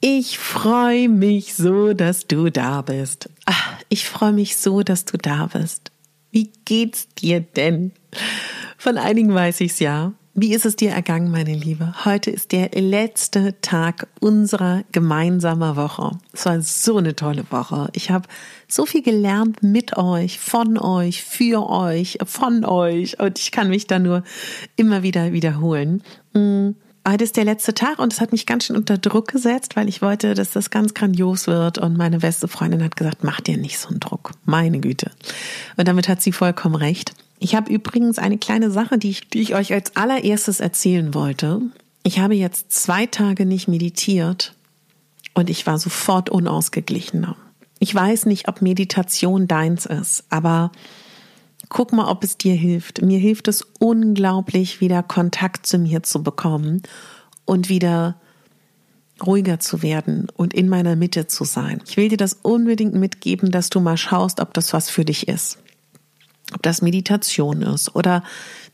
Ich freue mich so, dass du da bist. Ach, ich freue mich so, dass du da bist. Wie geht's dir denn? Von einigen weiß ich's ja. Wie ist es dir ergangen, meine Liebe? Heute ist der letzte Tag unserer gemeinsamen Woche. Es war so eine tolle Woche. Ich habe so viel gelernt mit euch, von euch, für euch, von euch und ich kann mich da nur immer wieder wiederholen. Mm heute ist der letzte Tag und es hat mich ganz schön unter Druck gesetzt, weil ich wollte, dass das ganz grandios wird. Und meine beste Freundin hat gesagt, mach dir nicht so einen Druck. Meine Güte. Und damit hat sie vollkommen recht. Ich habe übrigens eine kleine Sache, die ich, die ich euch als allererstes erzählen wollte. Ich habe jetzt zwei Tage nicht meditiert und ich war sofort unausgeglichener. Ich weiß nicht, ob Meditation deins ist, aber Guck mal, ob es dir hilft. Mir hilft es unglaublich, wieder Kontakt zu mir zu bekommen und wieder ruhiger zu werden und in meiner Mitte zu sein. Ich will dir das unbedingt mitgeben, dass du mal schaust, ob das was für dich ist. Ob das Meditation ist oder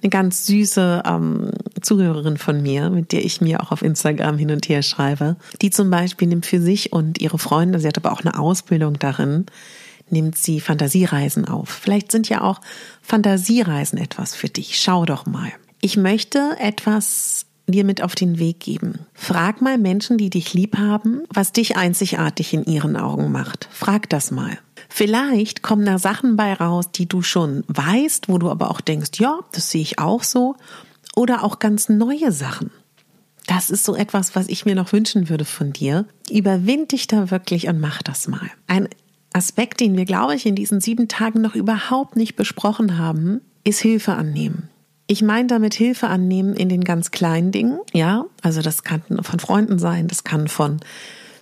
eine ganz süße ähm, Zuhörerin von mir, mit der ich mir auch auf Instagram hin und her schreibe, die zum Beispiel nimmt für sich und ihre Freunde, sie hat aber auch eine Ausbildung darin, nimmt sie Fantasiereisen auf. Vielleicht sind ja auch Fantasiereisen etwas für dich. Schau doch mal. Ich möchte etwas dir mit auf den Weg geben. Frag mal Menschen, die dich lieb haben, was dich einzigartig in ihren Augen macht. Frag das mal. Vielleicht kommen da Sachen bei raus, die du schon weißt, wo du aber auch denkst, ja, das sehe ich auch so. Oder auch ganz neue Sachen. Das ist so etwas, was ich mir noch wünschen würde von dir. Überwind dich da wirklich und mach das mal. Ein Aspekt, den wir, glaube ich, in diesen sieben Tagen noch überhaupt nicht besprochen haben, ist Hilfe annehmen. Ich meine damit Hilfe annehmen in den ganz kleinen Dingen, ja, also das kann von Freunden sein, das kann von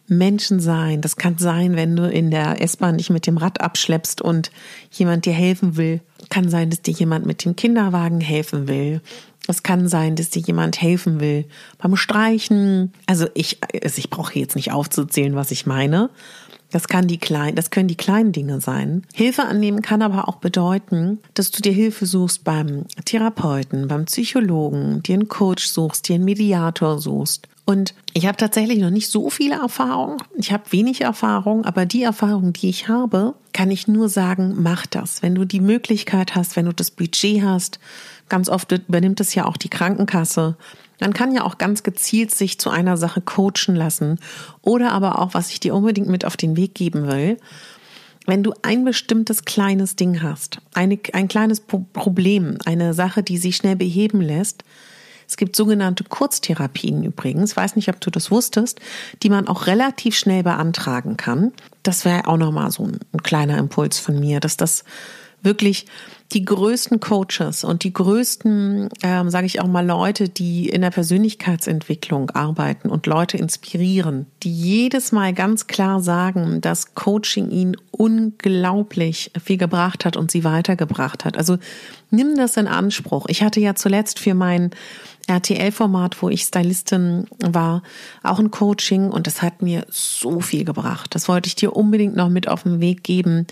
Menschen sein, das kann sein, wenn du in der S-Bahn dich mit dem Rad abschleppst und jemand dir helfen will, kann sein, dass dir jemand mit dem Kinderwagen helfen will. Es kann sein, dass dir jemand helfen will beim Streichen. Also ich, also ich brauche jetzt nicht aufzuzählen, was ich meine, das kann die kleinen, das können die kleinen Dinge sein. Hilfe annehmen kann aber auch bedeuten, dass du dir Hilfe suchst beim Therapeuten, beim Psychologen, dir einen Coach suchst, dir einen Mediator suchst. Und ich habe tatsächlich noch nicht so viele Erfahrungen. Ich habe wenig Erfahrung, aber die Erfahrung, die ich habe, kann ich nur sagen, mach das. Wenn du die Möglichkeit hast, wenn du das Budget hast, ganz oft übernimmt es ja auch die Krankenkasse, man kann ja auch ganz gezielt sich zu einer Sache coachen lassen. Oder aber auch, was ich dir unbedingt mit auf den Weg geben will, wenn du ein bestimmtes kleines Ding hast, eine, ein kleines Problem, eine Sache, die sich schnell beheben lässt, es gibt sogenannte Kurztherapien übrigens, weiß nicht, ob du das wusstest, die man auch relativ schnell beantragen kann. Das wäre auch nochmal so ein, ein kleiner Impuls von mir, dass das wirklich die größten Coaches und die größten, ähm, sage ich auch mal, Leute, die in der Persönlichkeitsentwicklung arbeiten und Leute inspirieren, die jedes Mal ganz klar sagen, dass Coaching ihnen unglaublich viel gebracht hat und sie weitergebracht hat. Also nimm das in Anspruch. Ich hatte ja zuletzt für mein RTL-Format, wo ich Stylistin war, auch ein Coaching und das hat mir so viel gebracht. Das wollte ich dir unbedingt noch mit auf den Weg geben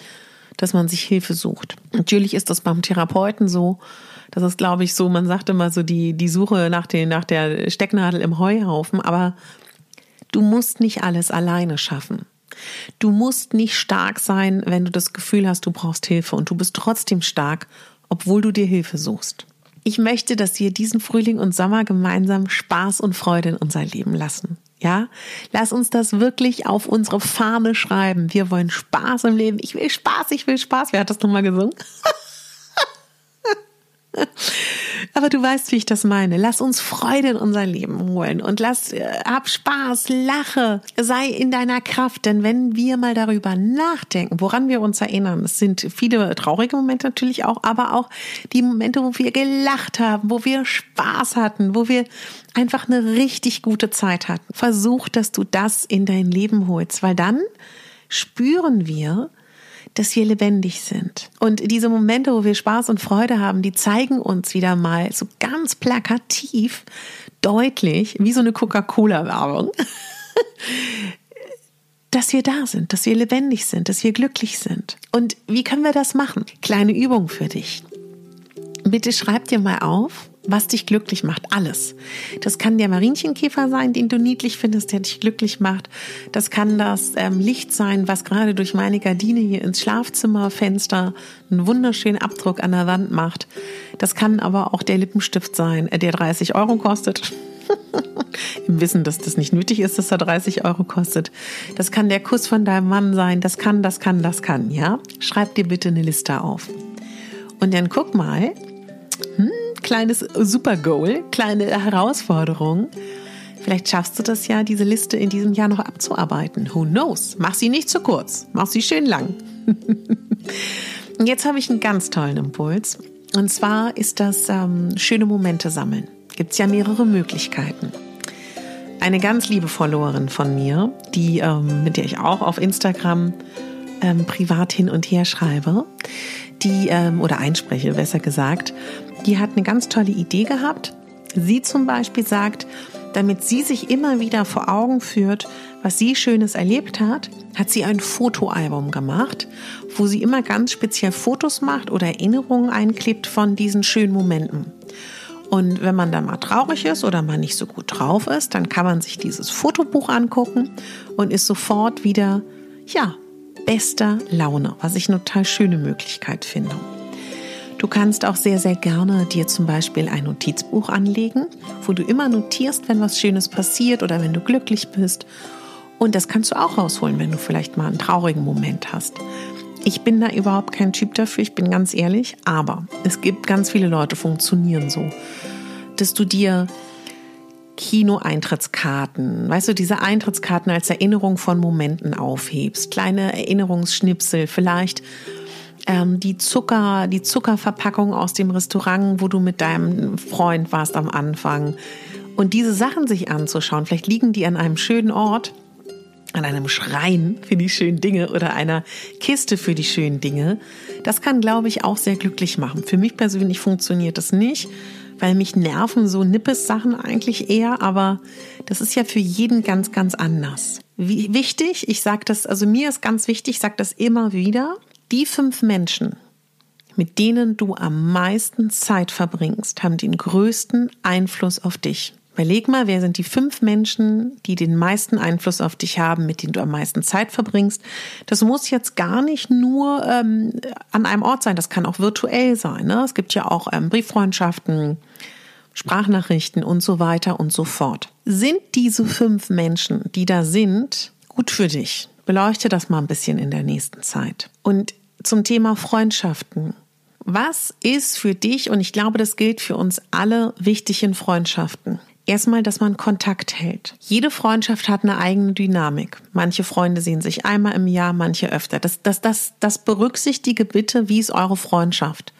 dass man sich Hilfe sucht. Natürlich ist das beim Therapeuten so, Das ist, glaube ich, so, man sagt immer so die, die Suche nach, den, nach der Stecknadel im Heuhaufen, aber du musst nicht alles alleine schaffen. Du musst nicht stark sein, wenn du das Gefühl hast, du brauchst Hilfe und du bist trotzdem stark, obwohl du dir Hilfe suchst. Ich möchte, dass wir diesen Frühling und Sommer gemeinsam Spaß und Freude in unser Leben lassen. Ja, lass uns das wirklich auf unsere Fahne schreiben. Wir wollen Spaß im Leben. Ich will Spaß, ich will Spaß. Wer hat das nochmal gesungen? Aber du weißt, wie ich das meine. Lass uns Freude in unser Leben holen und lass, äh, hab Spaß, lache, sei in deiner Kraft. Denn wenn wir mal darüber nachdenken, woran wir uns erinnern, es sind viele traurige Momente natürlich auch, aber auch die Momente, wo wir gelacht haben, wo wir Spaß hatten, wo wir einfach eine richtig gute Zeit hatten. Versuch, dass du das in dein Leben holst, weil dann spüren wir, dass wir lebendig sind. Und diese Momente, wo wir Spaß und Freude haben, die zeigen uns wieder mal so ganz plakativ, deutlich, wie so eine Coca-Cola-Werbung, dass wir da sind, dass wir lebendig sind, dass wir glücklich sind. Und wie können wir das machen? Kleine Übung für dich. Bitte schreib dir mal auf, was dich glücklich macht. Alles. Das kann der Marinchenkäfer sein, den du niedlich findest, der dich glücklich macht. Das kann das ähm, Licht sein, was gerade durch meine Gardine hier ins Schlafzimmerfenster einen wunderschönen Abdruck an der Wand macht. Das kann aber auch der Lippenstift sein, äh, der 30 Euro kostet. Im Wissen, dass das nicht nötig ist, dass er 30 Euro kostet. Das kann der Kuss von deinem Mann sein. Das kann, das kann, das kann, ja? Schreib dir bitte eine Liste auf. Und dann guck mal, hm, kleines Super-Goal, kleine Herausforderung. Vielleicht schaffst du das ja, diese Liste in diesem Jahr noch abzuarbeiten. Who knows? Mach sie nicht zu kurz. Mach sie schön lang. Und jetzt habe ich einen ganz tollen Impuls. Und zwar ist das ähm, schöne Momente sammeln. Gibt es ja mehrere Möglichkeiten. Eine ganz liebe Followerin von mir, die, ähm, mit der ich auch auf Instagram ähm, privat hin und her schreibe, die, ähm, oder einspreche, besser gesagt, die hat eine ganz tolle Idee gehabt. Sie zum Beispiel sagt, damit sie sich immer wieder vor Augen führt, was sie Schönes erlebt hat, hat sie ein Fotoalbum gemacht, wo sie immer ganz speziell Fotos macht oder Erinnerungen einklebt von diesen schönen Momenten. Und wenn man da mal traurig ist oder mal nicht so gut drauf ist, dann kann man sich dieses Fotobuch angucken und ist sofort wieder, ja, bester Laune, was ich eine total schöne Möglichkeit finde. Du kannst auch sehr, sehr gerne dir zum Beispiel ein Notizbuch anlegen, wo du immer notierst, wenn was Schönes passiert oder wenn du glücklich bist. Und das kannst du auch rausholen, wenn du vielleicht mal einen traurigen Moment hast. Ich bin da überhaupt kein Typ dafür, ich bin ganz ehrlich, aber es gibt ganz viele Leute, funktionieren so, dass du dir Kino-Eintrittskarten, weißt du, diese Eintrittskarten als Erinnerung von Momenten aufhebst, kleine Erinnerungsschnipsel, vielleicht ähm, die Zucker, die Zuckerverpackung aus dem Restaurant, wo du mit deinem Freund warst am Anfang. Und diese Sachen sich anzuschauen, vielleicht liegen die an einem schönen Ort, an einem Schrein für die schönen Dinge oder einer Kiste für die schönen Dinge. Das kann, glaube ich, auch sehr glücklich machen. Für mich persönlich funktioniert das nicht weil mich nerven so Nippes-Sachen eigentlich eher, aber das ist ja für jeden ganz, ganz anders. Wie, wichtig, ich sage das, also mir ist ganz wichtig, ich sage das immer wieder, die fünf Menschen, mit denen du am meisten Zeit verbringst, haben den größten Einfluss auf dich. Überleg mal, wer sind die fünf Menschen, die den meisten Einfluss auf dich haben, mit denen du am meisten Zeit verbringst. Das muss jetzt gar nicht nur ähm, an einem Ort sein, das kann auch virtuell sein. Ne? Es gibt ja auch ähm, Brieffreundschaften, Sprachnachrichten und so weiter und so fort. Sind diese fünf Menschen, die da sind, gut für dich? Beleuchte das mal ein bisschen in der nächsten Zeit. Und zum Thema Freundschaften. Was ist für dich, und ich glaube, das gilt für uns alle, wichtig in Freundschaften? Erstmal, dass man Kontakt hält. Jede Freundschaft hat eine eigene Dynamik. Manche Freunde sehen sich einmal im Jahr, manche öfter. Das, das, das, das berücksichtige bitte, wie ist eure Freundschaft.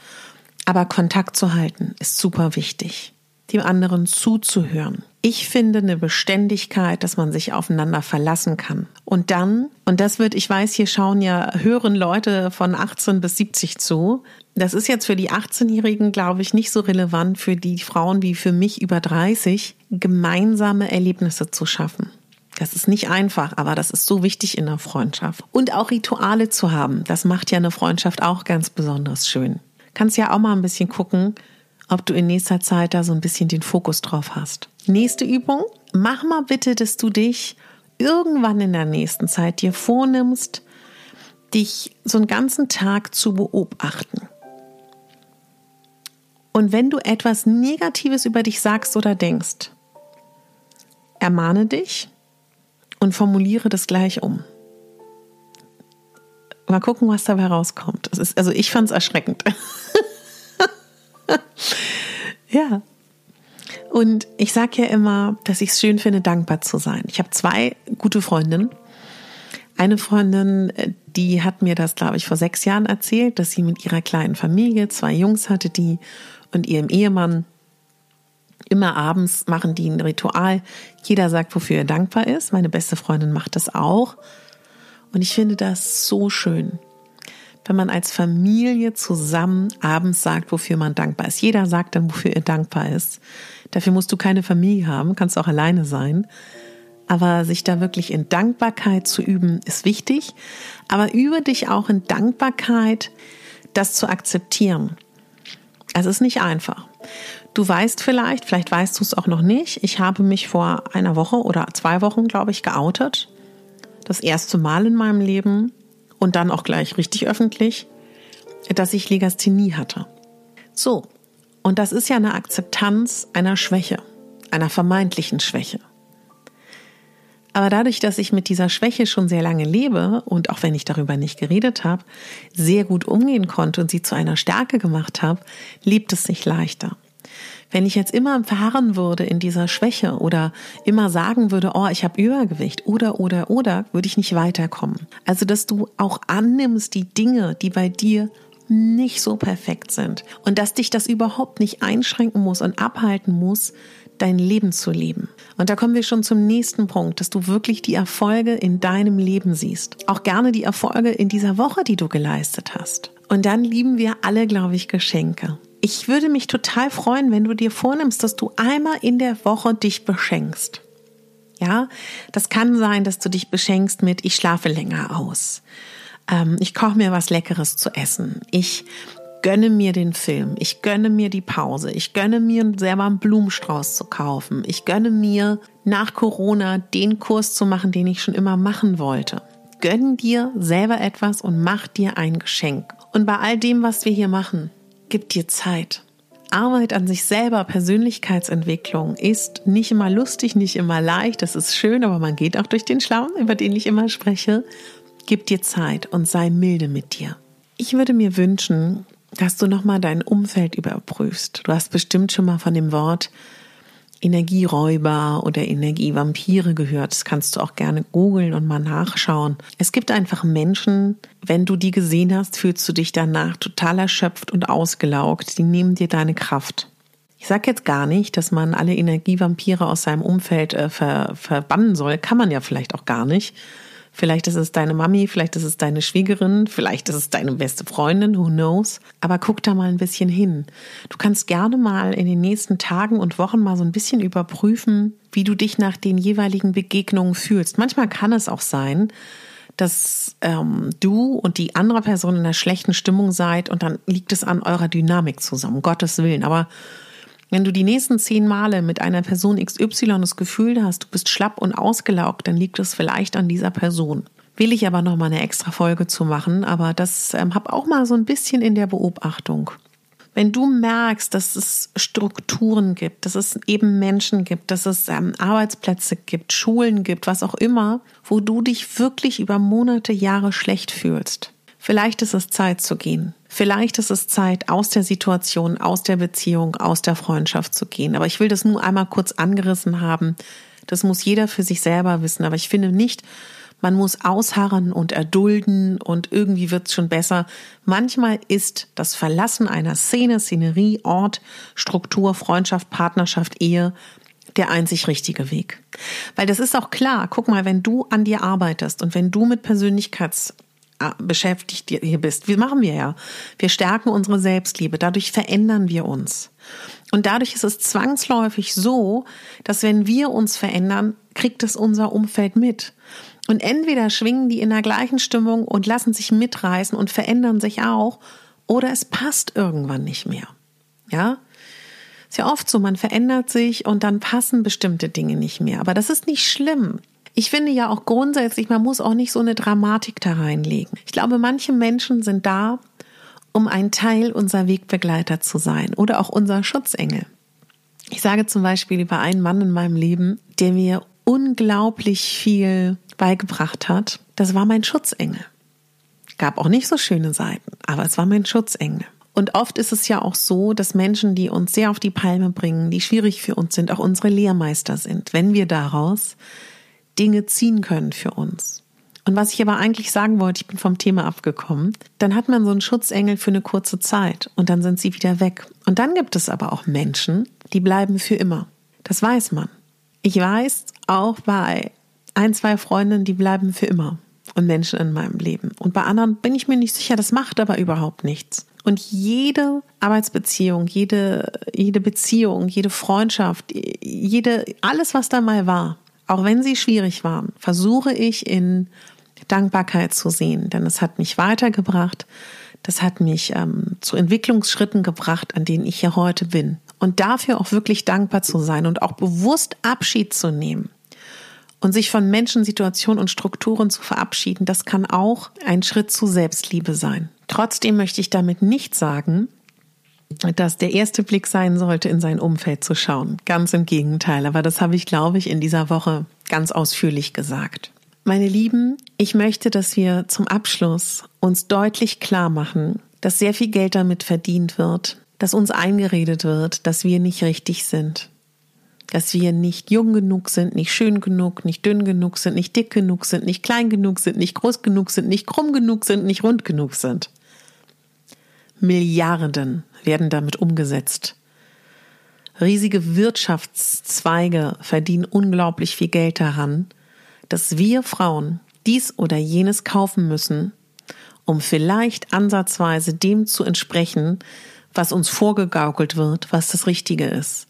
Aber Kontakt zu halten ist super wichtig. Dem anderen zuzuhören. Ich finde eine Beständigkeit, dass man sich aufeinander verlassen kann. Und dann, und das wird, ich weiß, hier schauen ja, hören Leute von 18 bis 70 zu. Das ist jetzt für die 18-Jährigen, glaube ich, nicht so relevant für die Frauen wie für mich über 30, gemeinsame Erlebnisse zu schaffen. Das ist nicht einfach, aber das ist so wichtig in der Freundschaft. Und auch Rituale zu haben, das macht ja eine Freundschaft auch ganz besonders schön. Kannst ja auch mal ein bisschen gucken, ob du in nächster Zeit da so ein bisschen den Fokus drauf hast. Nächste Übung. Mach mal bitte, dass du dich irgendwann in der nächsten Zeit dir vornimmst, dich so einen ganzen Tag zu beobachten. Und wenn du etwas Negatives über dich sagst oder denkst, ermahne dich und formuliere das gleich um. Mal gucken, was dabei rauskommt. Ist, also ich fand es erschreckend. ja. Und ich sage ja immer, dass ich es schön finde, dankbar zu sein. Ich habe zwei gute Freundinnen. Eine Freundin, äh, die hat mir das, glaube ich, vor sechs Jahren erzählt, dass sie mit ihrer kleinen Familie zwei Jungs hatte, die und ihrem Ehemann immer abends machen die ein Ritual. Jeder sagt, wofür er dankbar ist. Meine beste Freundin macht das auch. Und ich finde das so schön, wenn man als Familie zusammen abends sagt, wofür man dankbar ist. Jeder sagt dann, wofür er dankbar ist. Dafür musst du keine Familie haben, kannst auch alleine sein. Aber sich da wirklich in Dankbarkeit zu üben, ist wichtig. Aber übe dich auch in Dankbarkeit, das zu akzeptieren. Es ist nicht einfach. Du weißt vielleicht, vielleicht weißt du es auch noch nicht, ich habe mich vor einer Woche oder zwei Wochen, glaube ich, geoutet. Das erste Mal in meinem Leben und dann auch gleich richtig öffentlich, dass ich Legasthenie hatte. So, und das ist ja eine Akzeptanz einer Schwäche, einer vermeintlichen Schwäche. Aber dadurch, dass ich mit dieser Schwäche schon sehr lange lebe und auch wenn ich darüber nicht geredet habe, sehr gut umgehen konnte und sie zu einer Stärke gemacht habe, lebt es sich leichter. Wenn ich jetzt immer verharren würde in dieser Schwäche oder immer sagen würde, oh, ich habe Übergewicht oder oder oder, würde ich nicht weiterkommen. Also, dass du auch annimmst die Dinge, die bei dir nicht so perfekt sind und dass dich das überhaupt nicht einschränken muss und abhalten muss, dein Leben zu leben. Und da kommen wir schon zum nächsten Punkt, dass du wirklich die Erfolge in deinem Leben siehst. Auch gerne die Erfolge in dieser Woche, die du geleistet hast. Und dann lieben wir alle, glaube ich, Geschenke. Ich würde mich total freuen, wenn du dir vornimmst, dass du einmal in der Woche dich beschenkst. Ja, das kann sein, dass du dich beschenkst mit, ich schlafe länger aus. Ähm, ich koche mir was Leckeres zu essen. Ich gönne mir den Film, ich gönne mir die Pause, ich gönne mir selber einen Blumenstrauß zu kaufen, ich gönne mir nach Corona den Kurs zu machen, den ich schon immer machen wollte. Gönn dir selber etwas und mach dir ein Geschenk. Und bei all dem, was wir hier machen, gib dir Zeit. Arbeit an sich selber, Persönlichkeitsentwicklung ist nicht immer lustig, nicht immer leicht, das ist schön, aber man geht auch durch den Schlamm, über den ich immer spreche. Gib dir Zeit und sei milde mit dir. Ich würde mir wünschen, dass du nochmal dein Umfeld überprüfst. Du hast bestimmt schon mal von dem Wort Energieräuber oder Energievampire gehört. Das kannst du auch gerne googeln und mal nachschauen. Es gibt einfach Menschen, wenn du die gesehen hast, fühlst du dich danach total erschöpft und ausgelaugt. Die nehmen dir deine Kraft. Ich sage jetzt gar nicht, dass man alle Energievampire aus seinem Umfeld äh, ver verbannen soll. Kann man ja vielleicht auch gar nicht. Vielleicht ist es deine Mami, vielleicht ist es deine Schwiegerin, vielleicht ist es deine beste Freundin, who knows. Aber guck da mal ein bisschen hin. Du kannst gerne mal in den nächsten Tagen und Wochen mal so ein bisschen überprüfen, wie du dich nach den jeweiligen Begegnungen fühlst. Manchmal kann es auch sein, dass ähm, du und die andere Person in einer schlechten Stimmung seid und dann liegt es an eurer Dynamik zusammen, Gottes Willen. Aber wenn du die nächsten zehn Male mit einer Person XY das Gefühl hast, du bist schlapp und ausgelaugt, dann liegt es vielleicht an dieser Person. Will ich aber noch mal eine extra Folge zu machen, aber das ähm, hab auch mal so ein bisschen in der Beobachtung. Wenn du merkst, dass es Strukturen gibt, dass es eben Menschen gibt, dass es ähm, Arbeitsplätze gibt, Schulen gibt, was auch immer, wo du dich wirklich über Monate, Jahre schlecht fühlst, vielleicht ist es Zeit zu gehen. Vielleicht ist es Zeit, aus der Situation, aus der Beziehung, aus der Freundschaft zu gehen. Aber ich will das nur einmal kurz angerissen haben. Das muss jeder für sich selber wissen. Aber ich finde nicht, man muss ausharren und erdulden und irgendwie wird es schon besser. Manchmal ist das Verlassen einer Szene, Szenerie, Ort, Struktur, Freundschaft, Partnerschaft, Ehe der einzig richtige Weg. Weil das ist auch klar. Guck mal, wenn du an dir arbeitest und wenn du mit Persönlichkeits beschäftigt hier bist. Wie machen wir ja? Wir stärken unsere Selbstliebe. Dadurch verändern wir uns. Und dadurch ist es zwangsläufig so, dass wenn wir uns verändern, kriegt es unser Umfeld mit. Und entweder schwingen die in der gleichen Stimmung und lassen sich mitreißen und verändern sich auch, oder es passt irgendwann nicht mehr. Ja? Ist ja oft so, man verändert sich und dann passen bestimmte Dinge nicht mehr. Aber das ist nicht schlimm. Ich finde ja auch grundsätzlich, man muss auch nicht so eine Dramatik da reinlegen. Ich glaube, manche Menschen sind da, um ein Teil unserer Wegbegleiter zu sein oder auch unser Schutzengel. Ich sage zum Beispiel über einen Mann in meinem Leben, der mir unglaublich viel beigebracht hat. Das war mein Schutzengel. Gab auch nicht so schöne Seiten, aber es war mein Schutzengel. Und oft ist es ja auch so, dass Menschen, die uns sehr auf die Palme bringen, die schwierig für uns sind, auch unsere Lehrmeister sind, wenn wir daraus Dinge ziehen können für uns. Und was ich aber eigentlich sagen wollte, ich bin vom Thema abgekommen, dann hat man so einen Schutzengel für eine kurze Zeit und dann sind sie wieder weg. Und dann gibt es aber auch Menschen, die bleiben für immer. Das weiß man. Ich weiß auch bei ein, zwei Freundinnen, die bleiben für immer und Menschen in meinem Leben. Und bei anderen bin ich mir nicht sicher, das macht aber überhaupt nichts. Und jede Arbeitsbeziehung, jede, jede Beziehung, jede Freundschaft, jede, alles, was da mal war, auch wenn sie schwierig waren, versuche ich in Dankbarkeit zu sehen, denn es hat mich weitergebracht, das hat mich ähm, zu Entwicklungsschritten gebracht, an denen ich hier heute bin. Und dafür auch wirklich dankbar zu sein und auch bewusst Abschied zu nehmen und sich von Menschen, Situationen und Strukturen zu verabschieden, das kann auch ein Schritt zu Selbstliebe sein. Trotzdem möchte ich damit nicht sagen, dass der erste Blick sein sollte, in sein Umfeld zu schauen. Ganz im Gegenteil. Aber das habe ich, glaube ich, in dieser Woche ganz ausführlich gesagt. Meine Lieben, ich möchte, dass wir zum Abschluss uns deutlich klar machen, dass sehr viel Geld damit verdient wird, dass uns eingeredet wird, dass wir nicht richtig sind, dass wir nicht jung genug sind, nicht schön genug, nicht dünn genug sind, nicht dick genug sind, nicht klein genug sind, nicht groß genug sind, nicht krumm genug sind, nicht rund genug sind. Milliarden werden damit umgesetzt. Riesige Wirtschaftszweige verdienen unglaublich viel Geld daran, dass wir Frauen dies oder jenes kaufen müssen, um vielleicht ansatzweise dem zu entsprechen, was uns vorgegaukelt wird, was das Richtige ist.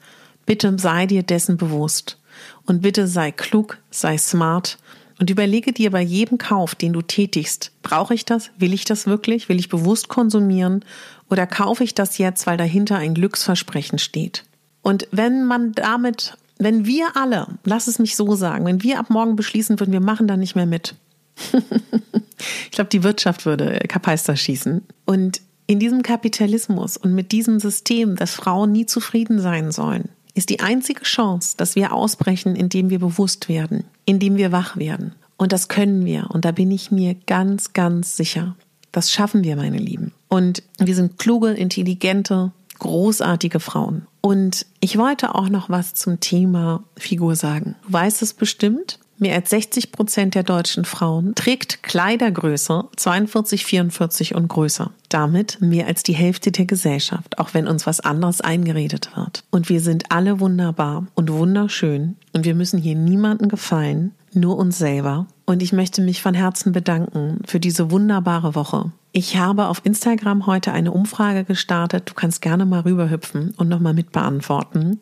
Bitte sei dir dessen bewusst und bitte sei klug, sei smart und überlege dir bei jedem Kauf, den du tätigst, brauche ich das? Will ich das wirklich? Will ich bewusst konsumieren? Oder kaufe ich das jetzt, weil dahinter ein Glücksversprechen steht? Und wenn man damit, wenn wir alle, lass es mich so sagen, wenn wir ab morgen beschließen würden, wir machen da nicht mehr mit. ich glaube, die Wirtschaft würde Kapeister schießen. Und in diesem Kapitalismus und mit diesem System, dass Frauen nie zufrieden sein sollen, ist die einzige Chance, dass wir ausbrechen, indem wir bewusst werden, indem wir wach werden. Und das können wir. Und da bin ich mir ganz, ganz sicher. Das schaffen wir, meine Lieben. Und wir sind kluge, intelligente, großartige Frauen. Und ich wollte auch noch was zum Thema Figur sagen. Du weißt es bestimmt. Mehr als 60 Prozent der deutschen Frauen trägt Kleidergröße 42, 44 und größer. Damit mehr als die Hälfte der Gesellschaft, auch wenn uns was anderes eingeredet wird. Und wir sind alle wunderbar und wunderschön und wir müssen hier niemanden gefallen, nur uns selber. Und ich möchte mich von Herzen bedanken für diese wunderbare Woche. Ich habe auf Instagram heute eine Umfrage gestartet. Du kannst gerne mal rüberhüpfen und nochmal mit beantworten.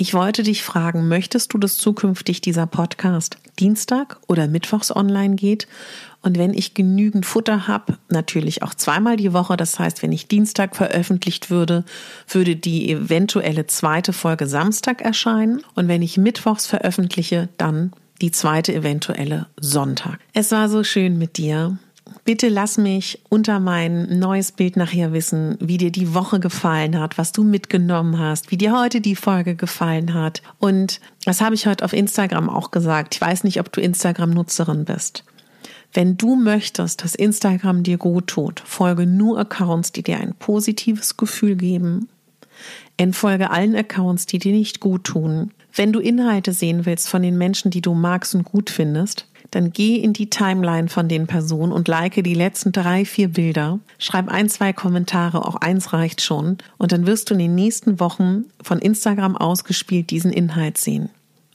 Ich wollte dich fragen, möchtest du, dass zukünftig dieser Podcast Dienstag oder Mittwochs online geht? Und wenn ich genügend Futter habe, natürlich auch zweimal die Woche. Das heißt, wenn ich Dienstag veröffentlicht würde, würde die eventuelle zweite Folge Samstag erscheinen. Und wenn ich Mittwochs veröffentliche, dann die zweite eventuelle Sonntag. Es war so schön mit dir. Bitte lass mich unter mein neues Bild nachher wissen, wie dir die Woche gefallen hat, was du mitgenommen hast, wie dir heute die Folge gefallen hat. Und das habe ich heute auf Instagram auch gesagt. Ich weiß nicht, ob du Instagram-Nutzerin bist. Wenn du möchtest, dass Instagram dir gut tut, folge nur Accounts, die dir ein positives Gefühl geben. Entfolge allen Accounts, die dir nicht gut tun. Wenn du Inhalte sehen willst von den Menschen, die du magst und gut findest, dann geh in die Timeline von den Personen und like die letzten drei, vier Bilder. Schreib ein, zwei Kommentare, auch eins reicht schon. Und dann wirst du in den nächsten Wochen von Instagram ausgespielt diesen Inhalt sehen.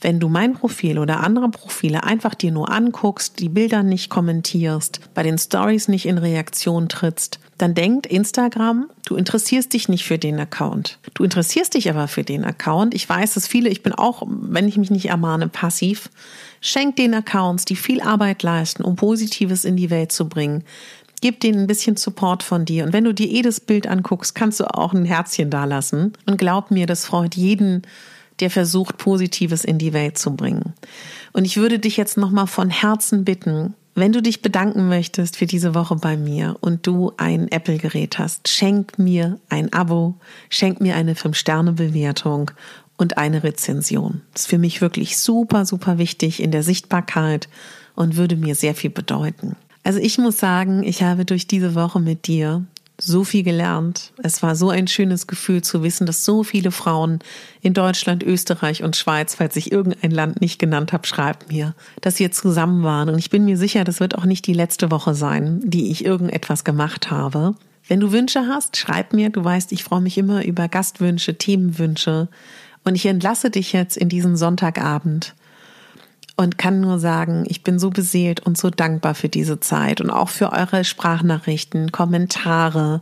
Wenn du mein Profil oder andere Profile einfach dir nur anguckst, die Bilder nicht kommentierst, bei den Stories nicht in Reaktion trittst, dann denkt Instagram, du interessierst dich nicht für den Account. Du interessierst dich aber für den Account. Ich weiß, dass viele, ich bin auch, wenn ich mich nicht ermahne, passiv. Schenk den Accounts, die viel Arbeit leisten, um Positives in die Welt zu bringen. gebe denen ein bisschen Support von dir. Und wenn du dir eh das Bild anguckst, kannst du auch ein Herzchen dalassen. Und glaub mir, das freut jeden, der versucht, Positives in die Welt zu bringen. Und ich würde dich jetzt nochmal von Herzen bitten, wenn du dich bedanken möchtest für diese Woche bei mir und du ein Apple-Gerät hast, schenk mir ein Abo, schenk mir eine 5-Sterne-Bewertung und eine Rezension. Das ist für mich wirklich super, super wichtig in der Sichtbarkeit und würde mir sehr viel bedeuten. Also ich muss sagen, ich habe durch diese Woche mit dir so viel gelernt. Es war so ein schönes Gefühl zu wissen, dass so viele Frauen in Deutschland, Österreich und Schweiz, falls ich irgendein Land nicht genannt habe, schreibt mir, dass wir zusammen waren. Und ich bin mir sicher, das wird auch nicht die letzte Woche sein, die ich irgendetwas gemacht habe. Wenn du Wünsche hast, schreib mir. Du weißt, ich freue mich immer über Gastwünsche, Themenwünsche. Und ich entlasse dich jetzt in diesen Sonntagabend und kann nur sagen, ich bin so beseelt und so dankbar für diese Zeit und auch für eure Sprachnachrichten, Kommentare,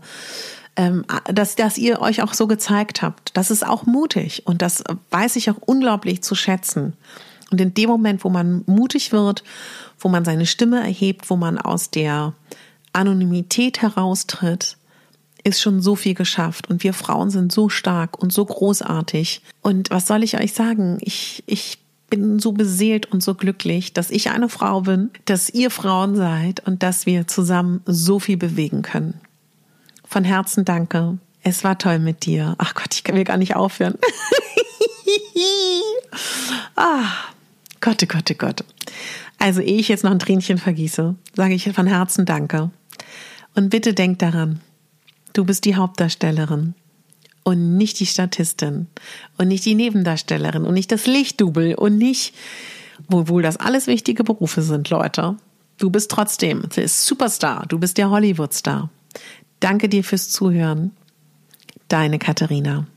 ähm, dass, dass ihr euch auch so gezeigt habt. Das ist auch mutig und das weiß ich auch unglaublich zu schätzen. Und in dem Moment, wo man mutig wird, wo man seine Stimme erhebt, wo man aus der Anonymität heraustritt, ist schon so viel geschafft. Und wir Frauen sind so stark und so großartig. Und was soll ich euch sagen? Ich, ich bin so beseelt und so glücklich, dass ich eine Frau bin, dass ihr Frauen seid und dass wir zusammen so viel bewegen können. Von Herzen danke. Es war toll mit dir. Ach Gott, ich kann mir gar nicht aufhören. ah, Gott, Gott, Gott. Also, ehe ich jetzt noch ein Tränchen vergieße, sage ich von Herzen Danke. Und bitte denk daran, du bist die Hauptdarstellerin und nicht die Statistin und nicht die Nebendarstellerin und nicht das Lichtdubel und nicht, wohl das alles wichtige Berufe sind, Leute. Du bist trotzdem der Superstar, du bist der Hollywoodstar. Danke dir fürs Zuhören. Deine Katharina.